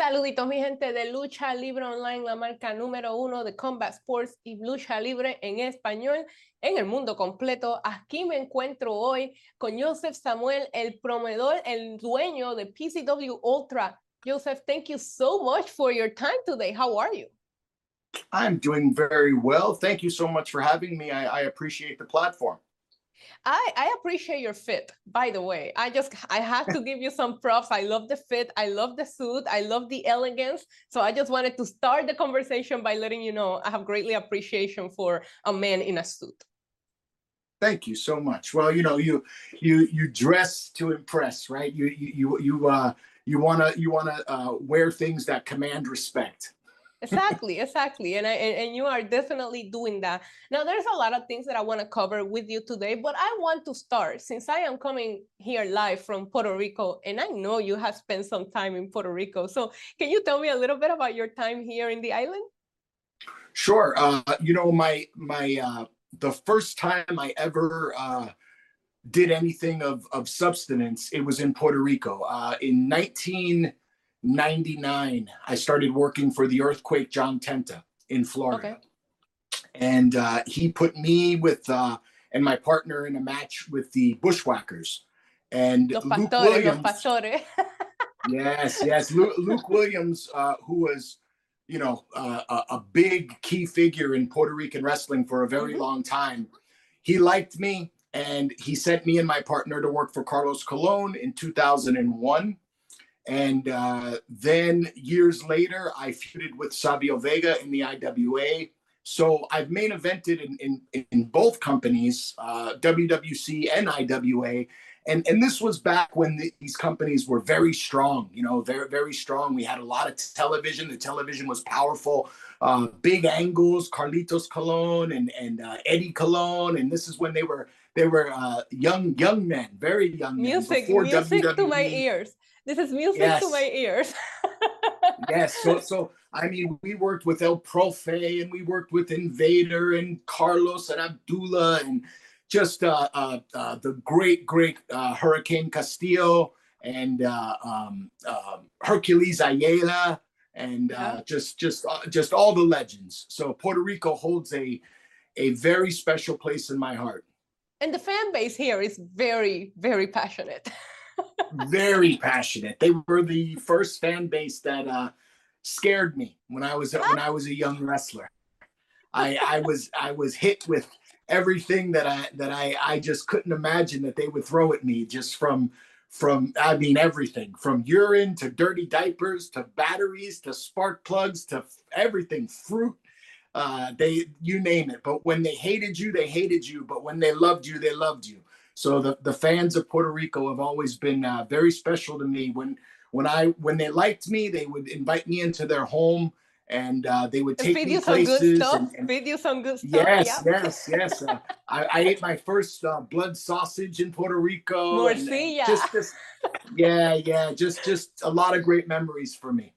Saluditos, mi gente de Lucha Libre Online, la marca número uno de Combat Sports y Lucha Libre en español en el mundo completo. Aquí me encuentro hoy con Joseph Samuel, el promotor, el dueño de PCW Ultra. Joseph, thank you so much for your time today. How are you? I'm doing very well. Thank you so much for having me. I, I appreciate the platform. I, I appreciate your fit, by the way. I just I have to give you some props. I love the fit, I love the suit, I love the elegance. So I just wanted to start the conversation by letting you know I have greatly appreciation for a man in a suit. Thank you so much. Well, you know, you you you dress to impress, right? You you you uh you wanna you wanna uh, wear things that command respect exactly exactly and, I, and you are definitely doing that. Now there's a lot of things that i want to cover with you today but i want to start since i am coming here live from puerto rico and i know you have spent some time in puerto rico so can you tell me a little bit about your time here in the island? Sure uh, you know my my uh, the first time i ever uh, did anything of of substance it was in puerto rico uh, in 19- 99, I started working for the earthquake John Tenta in Florida. Okay. And uh, he put me with uh, and my partner in a match with the Bushwhackers. And los Luke pastores, Williams, yes, yes. Luke, Luke Williams, uh, who was, you know, uh, a, a, big key figure in Puerto Rican wrestling for a very mm-hmm. long time, he liked me and he sent me and my partner to work for Carlos Colon in 2001. And uh, then years later, I feuded with Savio Vega in the IWA. So I've main evented in in, in both companies, uh, WWC and IWA, and and this was back when the, these companies were very strong. You know, very very strong. We had a lot of television. The television was powerful. Uh, big angles, Carlitos Colon and and uh, Eddie Colon, and this is when they were they were uh, young young men, very young men. music music to my ears this is music to my ears. Yes so so i mean we worked with el profe and we worked with invader and carlos and abdullah and just uh, uh, uh the great great uh hurricane castillo and uh um, um hercules ayala and uh Yeah. just just uh, just all the legends. So puerto rico holds a a very special place in my heart. And the fan base here is very very passionate very passionate. They were the first fan base that uh, scared me when I was when I was a young wrestler. I I was I was hit with everything that I that I I just couldn't imagine that they would throw at me just from from I mean everything from urine to dirty diapers to batteries to spark plugs to everything fruit uh they you name it but when they hated you they hated you but when they loved you they loved you so the, the fans of Puerto Rico have always been uh, very special to me. When when I when they liked me, they would invite me into their home and uh, they would take feed me you some good places. stuff and- and- feed you some good stuff yes, yeah. yes, yes. Uh, I, I ate my first uh, blood sausage in Puerto Rico. and, Morcilla. Just, just, yeah, yeah. Just, just a lot of great memories for me.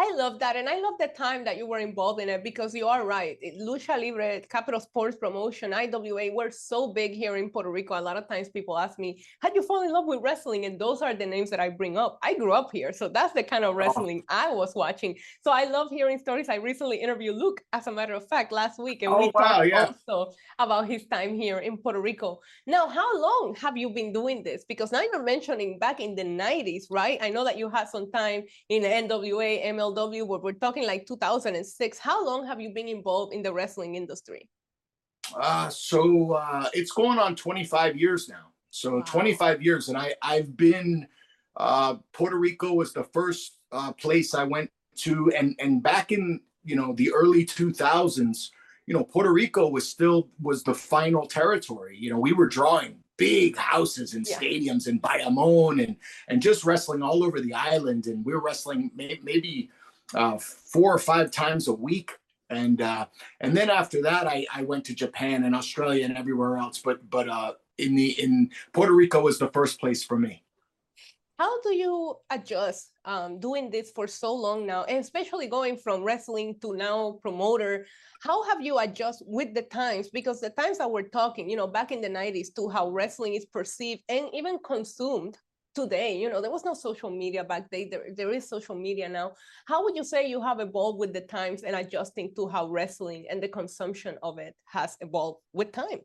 I love that. And I love the time that you were involved in it because you are right. Lucha Libre, Capitol Sports Promotion, IWA were so big here in Puerto Rico. A lot of times people ask me, How'd you fall in love with wrestling? And those are the names that I bring up. I grew up here. So that's the kind of oh. wrestling I was watching. So I love hearing stories. I recently interviewed Luke, as a matter of fact, last week. And Oh, we wow, talked yeah. also about his time here in Puerto Rico. Now, how long have you been doing this? Because now you're mentioning back in the 90s, right? I know that you had some time in the NWA, MLW, where we're talking like 2006. How long have you been involved in the wrestling industry? Uh, so uh, it's going on 25 years now. So Wow. 25 years, and I I've been uh, Puerto Rico was the first uh, place I went to, and and back in you know the early 2000s, you know Puerto Rico was still was the final territory. You know we were drawing big houses and Yeah. stadiums in Bayamon and and just wrestling all over the island, and we're wrestling may, maybe uh, four or five times a week. And uh, and then after that, I, I went to Japan and Australia and everywhere else. But but uh, in the in Puerto Rico was the first place for me. How do you adjust um, doing this for so long now, and especially going from wrestling to now promoter? How have you adjust with the times? Because the times that we're talking, you know, back in the 90s to how wrestling is perceived and even consumed today you know there was no social media back then there, there is social media now. How would you say you have evolved with the times and adjusting to how wrestling and the consumption of it has evolved with time?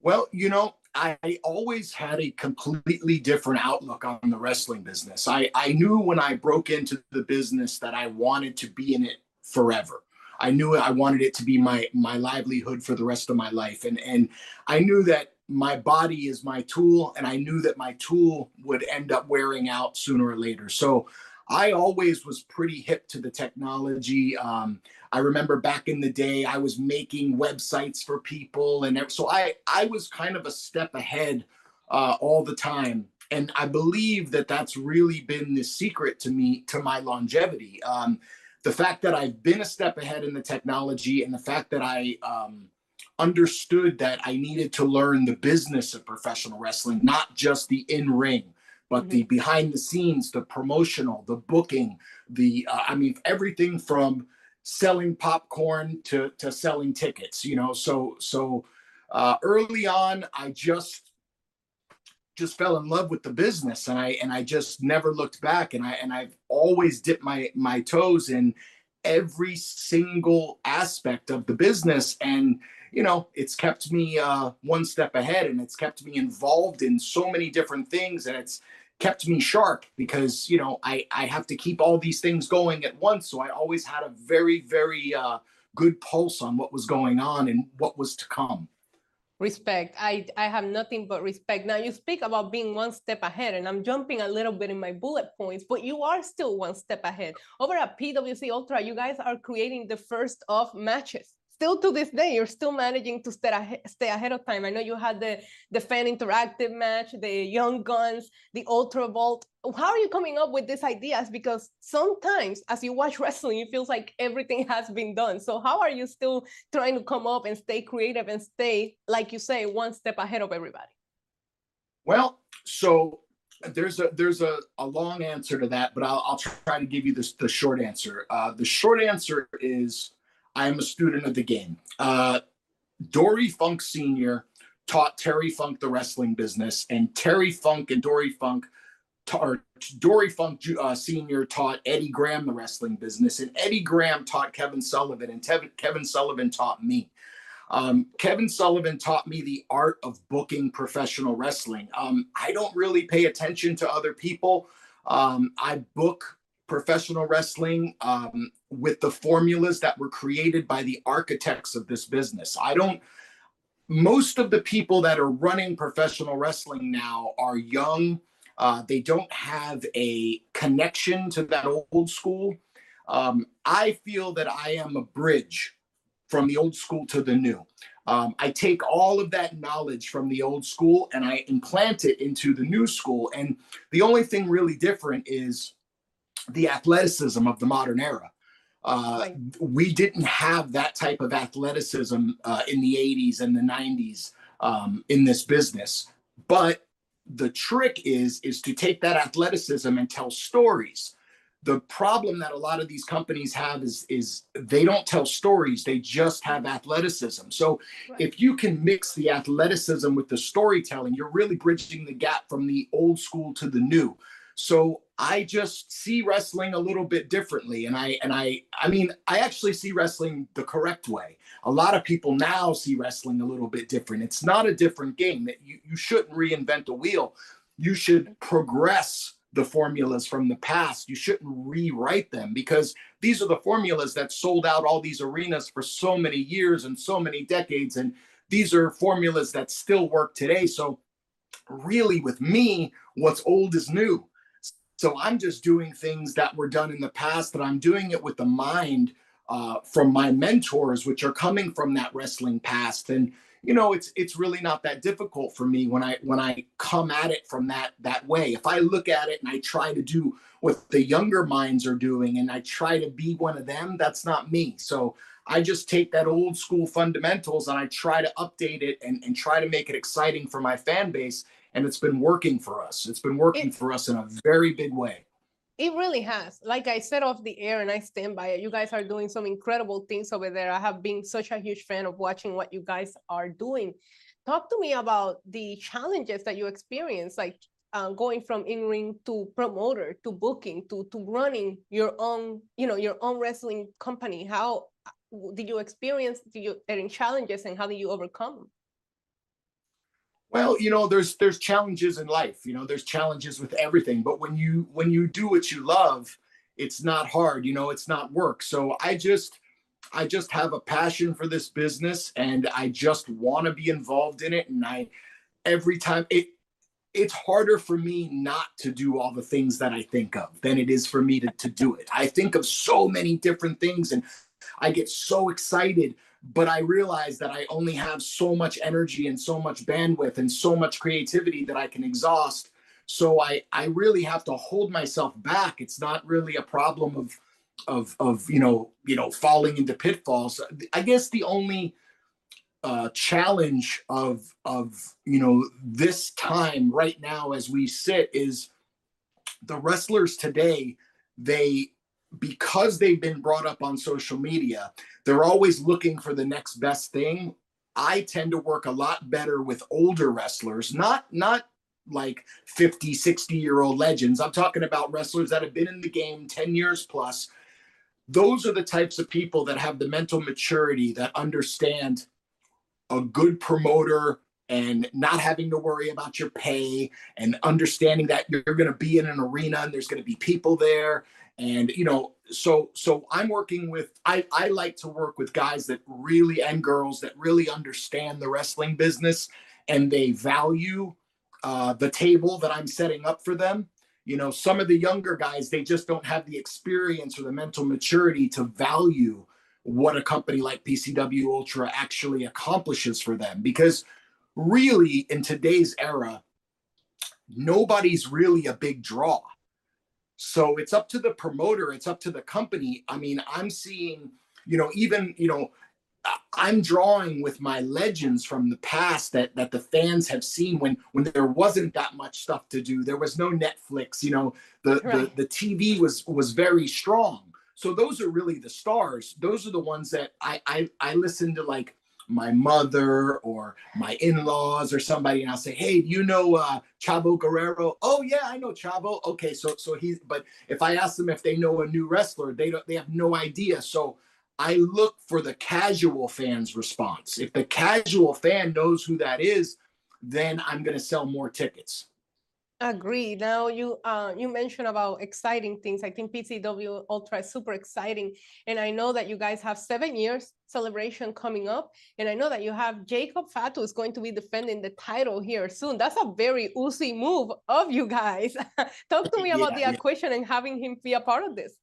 Well you know i always had a completely different outlook on the wrestling business. I i knew when i broke into the business that i wanted to be in it forever. I knew I wanted it to be my my livelihood for the rest of my life, and and I knew that my body is my tool, and I knew that my tool would end up wearing out sooner or later. So I always was pretty hip to the technology. Um, I remember back in the day, I was making websites for people, and so I I was kind of a step ahead uh, all the time. And I believe that that's really been the secret to me to my longevity. Um, the fact that I've been a step ahead in the technology and the fact that I um, understood that I needed to learn the business of professional wrestling, not just the in ring, but mm-hmm. the behind the scenes, the promotional, the booking, the uh, I mean everything from selling popcorn to to selling tickets. You know, so so uh, early on, I just just fell in love with the business and I and I just never looked back and I and I've always dipped my my toes in every single aspect of the business and you know it's kept me uh, one step ahead and it's kept me involved in so many different things and it's kept me sharp because you know I I have to keep all these things going at once so I always had a very very uh, good pulse on what was going on and what was to come Respect. I, I have nothing but respect. Now, you speak about being one step ahead, and I'm jumping a little bit in my bullet points, but you are still one step ahead. Over at PCW Ultra, you guys are creating the first of matches still to this day, you're still managing to stay ahead, stay ahead of time. I know you had the, the fan interactive match, the Young Guns, the Ultra Vault. How are you coming up with these ideas? Because sometimes as you watch wrestling, it feels like everything has been done. So how are you still trying to come up and stay creative and stay, like you say, one step ahead of everybody? Well, so there's a there's a, a long answer to that, but I'll, I'll try to give you this the short answer. Uh, the short answer is I am a student of the game. Uh, Dory Funk Sr. taught Terry Funk the wrestling business, and Terry Funk and Dory Funk, or Dory Funk uh, Sr. taught Eddie Graham the wrestling business, and Eddie Graham taught Kevin Sullivan, and Tev- Kevin Sullivan taught me. Um, Kevin Sullivan taught me the art of booking professional wrestling. Um, I don't really pay attention to other people. Um, I book professional wrestling um, with the formulas that were created by the architects of this business. I don't, most of the people that are running professional wrestling now are young. Uh, they don't have a connection to that old school. Um, I feel that I am a bridge from the old school to the new. Um, I take all of that knowledge from the old school and I implant it into the new school. And the only thing really different is the athleticism of the modern era. Uh, right. We didn't have that type of athleticism uh, in the 80s and the 90s um, in this business. But the trick is is to take that athleticism and tell stories. The problem that a lot of these companies have is is they don't tell stories; they just have athleticism. So right. if you can mix the athleticism with the storytelling, you're really bridging the gap from the old school to the new. So I just see wrestling a little bit differently. And I and I I mean, I actually see wrestling the correct way. A lot of people now see wrestling a little bit different. It's not a different game that you, you shouldn't reinvent the wheel. You should progress the formulas from the past. You shouldn't rewrite them because these are the formulas that sold out all these arenas for so many years and so many decades. And these are formulas that still work today. So, really, with me, what's old is new. So I'm just doing things that were done in the past, and I'm doing it with the mind uh, from my mentors, which are coming from that wrestling past. And you know, it's it's really not that difficult for me when I when I come at it from that that way. If I look at it and I try to do what the younger minds are doing, and I try to be one of them, that's not me. So I just take that old school fundamentals and I try to update it and, and try to make it exciting for my fan base and it's been working for us. It's been working it, for us in a very big way. It really has. Like I said off the air, and I stand by it. You guys are doing some incredible things over there. I have been such a huge fan of watching what you guys are doing. Talk to me about the challenges that you experience, like uh, going from in-ring to promoter to booking to to running your own you know your own wrestling company how uh, did you experience any challenges and how did you overcome them well you know there's there's challenges in life you know there's challenges with everything but when you when you do what you love it's not hard you know it's not work. So i just i just have a passion for this business and i just want to be involved in it. And i every time it it's harder for me not to do all the things that i think of than it is for me to, to do it. I think of so many different things and i get so excited but I realize that I only have so much energy and so much bandwidth and so much creativity that I can exhaust. So I I really have to hold myself back. It's not really a problem of of of you know you know falling into pitfalls. I guess the only uh, challenge of of you know this time right now as we sit is the wrestlers today they because they've been brought up on social media, they're always looking for the next best thing. I tend to work a lot better with older wrestlers, not not like 50, 60 year old legends. I'm talking about wrestlers that have been in the game 10 years plus. Those are the types of people that have the mental maturity that understand a good promoter and not having to worry about your pay and understanding that you're going to be in an arena and there's going to be people there. And you know so so i'm working with i i like to work with guys that really and girls that really understand the wrestling business and they value uh, the table that i'm setting up for them. You know some of the younger guys they just don't have the experience or the mental maturity to value what a company like pcw ultra actually accomplishes for them because really in today's era nobody's really a big draw so it's up to the promoter, it's up to the company. I mean, I'm seeing, you know, even, you know, I'm drawing with my legends from the past that that the fans have seen when when there wasn't that much stuff to do. There was no Netflix, you know, the right. the, the TV was was very strong. So those are really the stars. Those are the ones that I I, I listen to like my mother or my in-laws or somebody and I'll say, "Hey, do you know uh, Chavo Guerrero?" "Oh yeah, I know Chavo." Okay, so so he's but if I ask them if they know a new wrestler, they don't they have no idea. So I look for the casual fan's response. If the casual fan knows who that is, then I'm going to sell more tickets. Agree. Now you uh, you mentioned about exciting things. I think PCW Ultra is super exciting, and I know that you guys have seven years celebration coming up, and I know that you have Jacob Fatu is going to be defending the title here soon. That's a very Uzi move of you guys. Talk to me about yeah, the acquisition yeah. and having him be a part of this.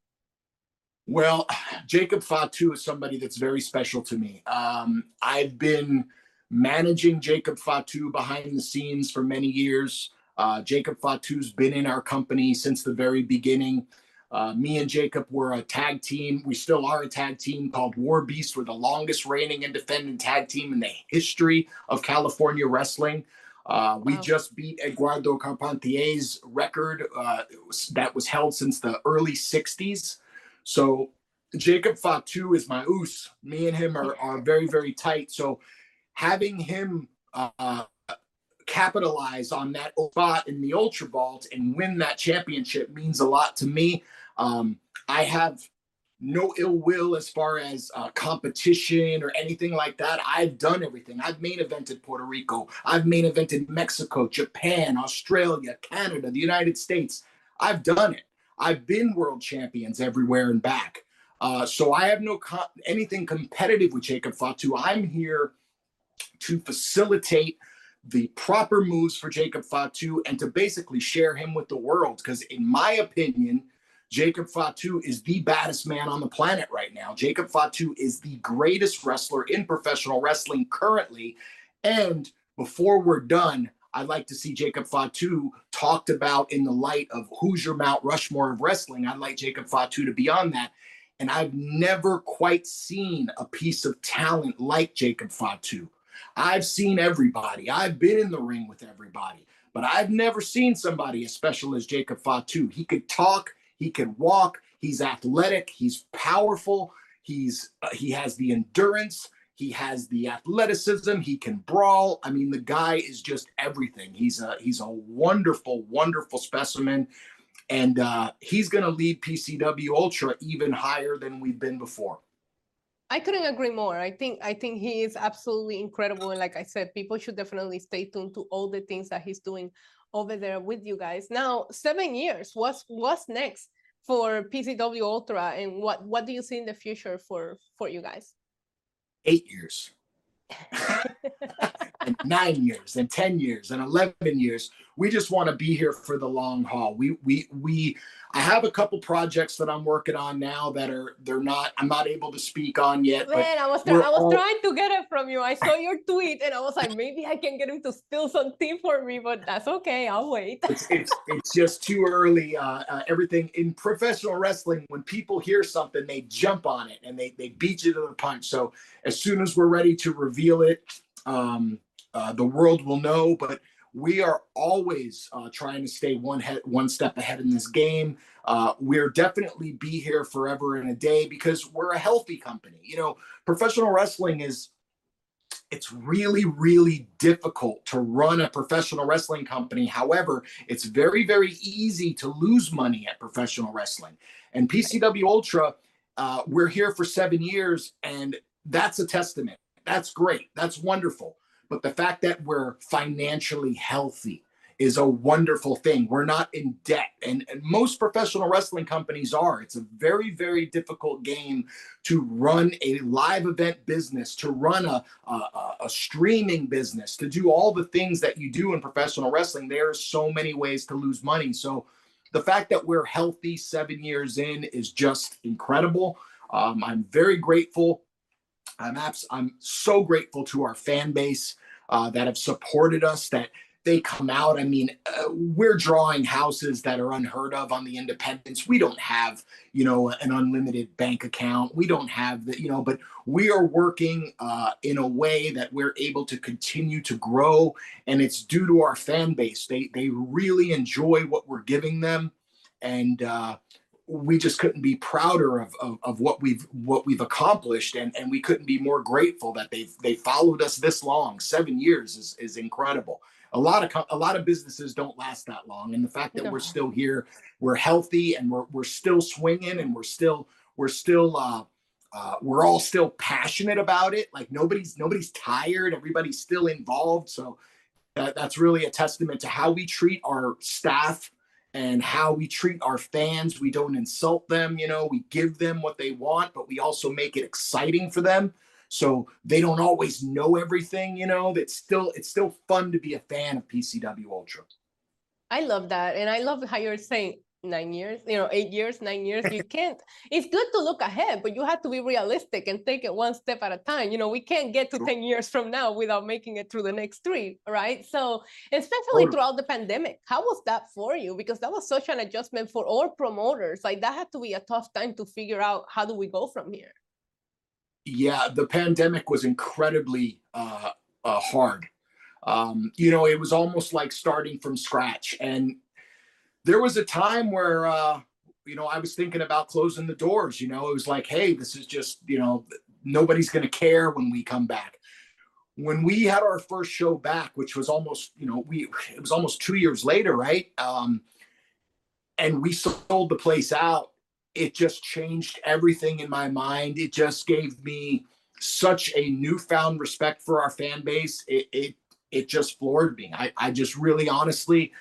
Well, Jacob Fatu is somebody that's very special to me. Um, I've been managing Jacob Fatu behind the scenes for many years. Uh, Jacob Fatu's been in our company since the very beginning. Uh, me and Jacob were a tag team. We still are a tag team called War Beast. We're the longest reigning and defending tag team in the history of California wrestling. Uh, we wow. just beat Eduardo Carpentier's record uh, that was held since the early 60s. So Jacob Fatu is my oos. Me and him are, are very, very tight. So having him uh, capitalize on that spot in the Ultra Vault and win that championship means a lot to me. Um, I have no ill will as far as uh, competition or anything like that. I've done everything. I've main evented Puerto Rico. I've main evented Mexico, Japan, Australia, Canada, the United States. I've done it. I've been world champions everywhere and back. Uh, so I have no co- anything competitive with Jacob Fatu. I'm here to facilitate the proper moves for Jacob Fatu and to basically share him with the world. Because, in my opinion, Jacob Fatu is the baddest man on the planet right now. Jacob Fatu is the greatest wrestler in professional wrestling currently. And before we're done, I'd like to see Jacob Fatu talked about in the light of who's your Mount Rushmore of wrestling. I'd like Jacob Fatu to be on that. And I've never quite seen a piece of talent like Jacob Fatu. I've seen everybody. I've been in the ring with everybody, but I've never seen somebody as special as Jacob Fatu. He could talk, he could walk, he's athletic, he's powerful, he's uh, he has the endurance, He has the athleticism. He can brawl. I mean, the guy is just everything. He's a he's a wonderful, wonderful specimen, and uh, he's going to lead PCW Ultra even higher than we've been before. I couldn't agree more. I think I think he is absolutely incredible, and like I said, people should definitely stay tuned to all the things that he's doing over there with you guys. Now, seven years. What's what's next for PCW Ultra, and what what do you see in the future for for you guys? Eight years. and nine years and 10 years and 11 years we just want to be here for the long haul we we we I have a couple projects that I'm working on now that are they're not I'm not able to speak on yet. Man, I was I was all... trying to get it from you. I saw your tweet and I was like, maybe I can get him to spill something for me, but that's okay. I'll wait. it's, it's, it's just too early. Uh, uh, everything in professional wrestling, when people hear something, they jump on it and they they beat you to the punch. So as soon as we're ready to reveal it, um, uh, the world will know. But we are always uh, trying to stay one head, one step ahead in this game. Uh, we're definitely be here forever and a day because we're a healthy company. You know, professional wrestling is it's really really difficult to run a professional wrestling company however it's very very easy to lose money at professional wrestling and pcw ultra uh, we're here for seven years and that's a testament that's great that's wonderful but the fact that we're financially healthy is a wonderful thing. We're not in debt. And, and, most professional wrestling companies are. It's a very, very difficult game to run a live event business, to run a, a, a streaming business, to do all the things that you do in professional wrestling. There are so many ways to lose money. So the fact that we're healthy seven years in is just incredible. Um, I'm very grateful. I'm abs- I'm so grateful to our fan base uh, that have supported us, that they come out. I mean, uh, we're drawing houses that are unheard of on the independents. We don't have, you know, an unlimited bank account. We don't have the, you know, but we are working uh, in a way that we're able to continue to grow, and it's due to our fan base. They they really enjoy what we're giving them, and uh, we just couldn't be prouder of, of, of, what we've what we've accomplished and, and we couldn't be more grateful that they've they followed us this long. Seven years is, is incredible. A lot of a lot of businesses don't last that long and the fact that we're still here we're healthy and we're, we're still swinging and we're still we're still uh, uh, we're all still passionate about it. Like nobody's nobody's tired. Everybody's still involved. So that, that's really a testament to how we treat our staff and how we treat our fans. We don't insult them, you know, we give them what they want, but we also make it exciting for them. So they don't always know everything, you know. It's still it's still fun to be a fan of PCW Ultra. I love that. And I love how you're saying nine years, you know, eight years, nine years. You can't, it's good to look ahead, but you have to be realistic and take it one step at a time. You know, we can't get to 10 years from now without making it through the next three, right? So, especially throughout the pandemic, how was that for you? Because that was such an adjustment for all promoters. Like, that had to be a tough time to figure out how do we go from here? Yeah, the pandemic was incredibly uh, uh, hard. Um, you know, it was almost like starting from scratch. And there was a time where uh, you know I was thinking about closing the doors. You know, it was like, hey, this is just you know nobody's going to care when we come back. When we had our first show back, which was almost you know we it was almost two years later, right? Um, and we sold the place out. It just changed everything in my mind. It just gave me such a newfound respect for our fan base. It it it just floored me. I, I just really honestly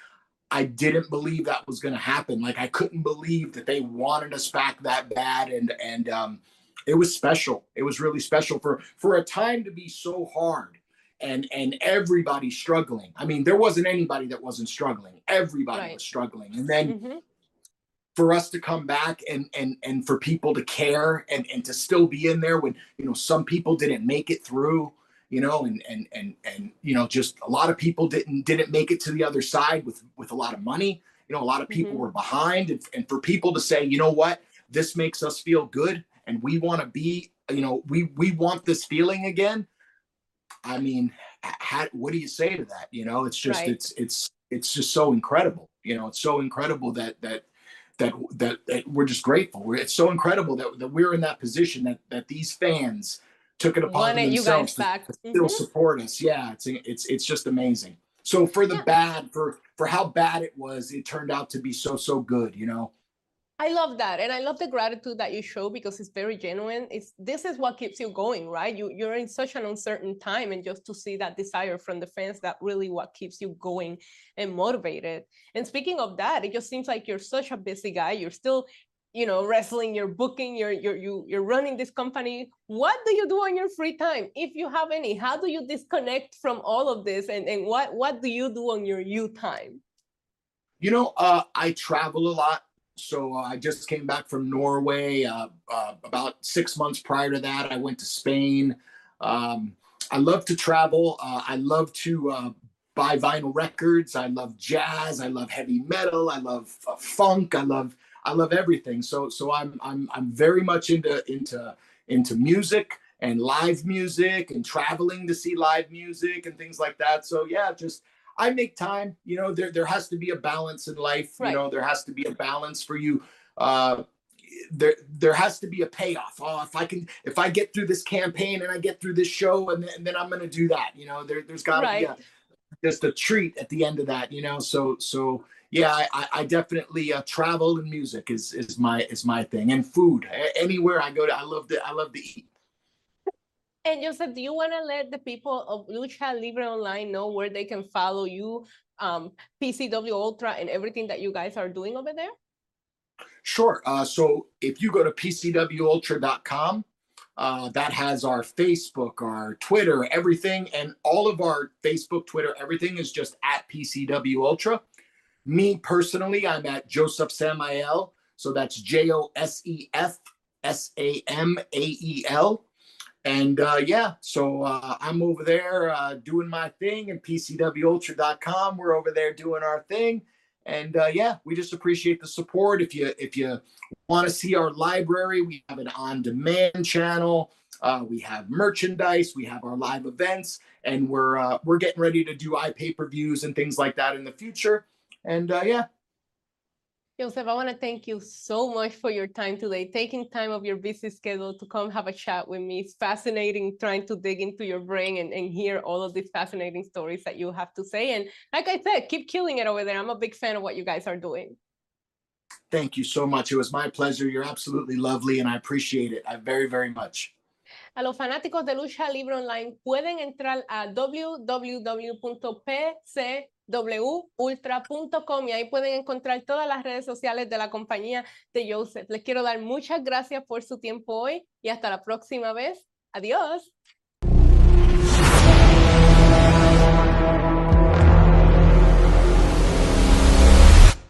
I didn't believe that was going to happen. Like I couldn't believe that they wanted us back that bad, and and um, it was special. It was really special for for a time to be so hard, and and everybody struggling. I mean, there wasn't anybody that wasn't struggling. Everybody right. was struggling, and then. Mm-hmm. For us to come back and and and for people to care and and to still be in there when you know some people didn't make it through, you know, and and and and you know, just a lot of people didn't didn't make it to the other side with with a lot of money. You know, a lot of people mm-hmm. were behind, and, and for people to say, you know what, this makes us feel good, and we want to be, you know, we we want this feeling again. I mean, how, what do you say to that? You know, it's just right. it's it's it's just so incredible. You know, it's so incredible that that that that, that we're just grateful. It's so incredible that, that we're in that position that that these fans took it upon Wanted you guys themselves to, back. to still mm-hmm. support us. Yeah, it's it's it's just amazing. So for the Yeah. bad, for for how bad it was, it turned out to be so so good. You know. I love that, and I love the gratitude that you show because it's very genuine. It's this is what keeps you going, right? You you're in such an uncertain time, and just to see that desire from the fans, that really what keeps you going and motivated. And speaking of that, it just seems like you're such a busy guy. You're still, you know, wrestling. You're booking. You're you're you you're running this company. What do you do on your free time, if you have any? How do you disconnect from all of this, and and what what do you do on your you time? You know, uh, I travel a lot. So uh, I just came back from Norway. Uh, uh, about six months prior to that, I went to Spain. Um, I love to travel. Uh, I love to uh, buy vinyl records. I love jazz. I love heavy metal. I love funk. I love I love everything. So so I'm I'm I'm very much into into into music and live music and traveling to see live music and things like that. So yeah, just I make time. You know, there there has to be a balance in life. Right. You know, there has to be a balance for you. Uh, there there has to be a payoff. Oh, if I can, if I get through this campaign and I get through this show, and then, and then I'm going to do that. You know, there there's got to Right. be a, just a treat at the end of that. You know, so so yeah, I, I- definitely uh, travel and music is is my is my thing, and food. Anywhere I go to, I love to I love to eat. And Josef, do you want to let the people of Lucha Libre Online know where they can follow you, um, PCW Ultra, and everything that you guys are doing over there? Sure. Uh, so if you go to pcwultra.com, uh, that has our Facebook, our Twitter, everything, and all of our Facebook, Twitter, everything is just at PCW Ultra. Me personally, I'm at Josef Samael. So that's J O S E F S A M A E L. And uh, yeah, so uh, I'm over there uh, doing my thing, and PCWUltra.com. We're over there doing our thing and uh, yeah we just appreciate the support if you if you want to see our library we have an on-demand channel uh, we have merchandise we have our live events and we're uh, we're getting ready to do ipay-per-views and things like that in the future and uh, yeah Josef, I want to thank you so much for your time today, taking time of your busy schedule to come have a chat with me. It's fascinating trying to dig into your brain and, and hear all of these fascinating stories that you have to say. And like I said, keep killing it over there. I'm a big fan of what you guys are doing. thank you so much it was my pleasure you're absolutely lovely and i appreciate it i very very much A los fanáticos de Lucha Libre Online pueden entrar a www.pcwultra.com y ahí pueden encontrar todas las redes sociales de la compañía de Joseph. Les quiero dar muchas gracias por su tiempo hoy y hasta la próxima vez. Adiós.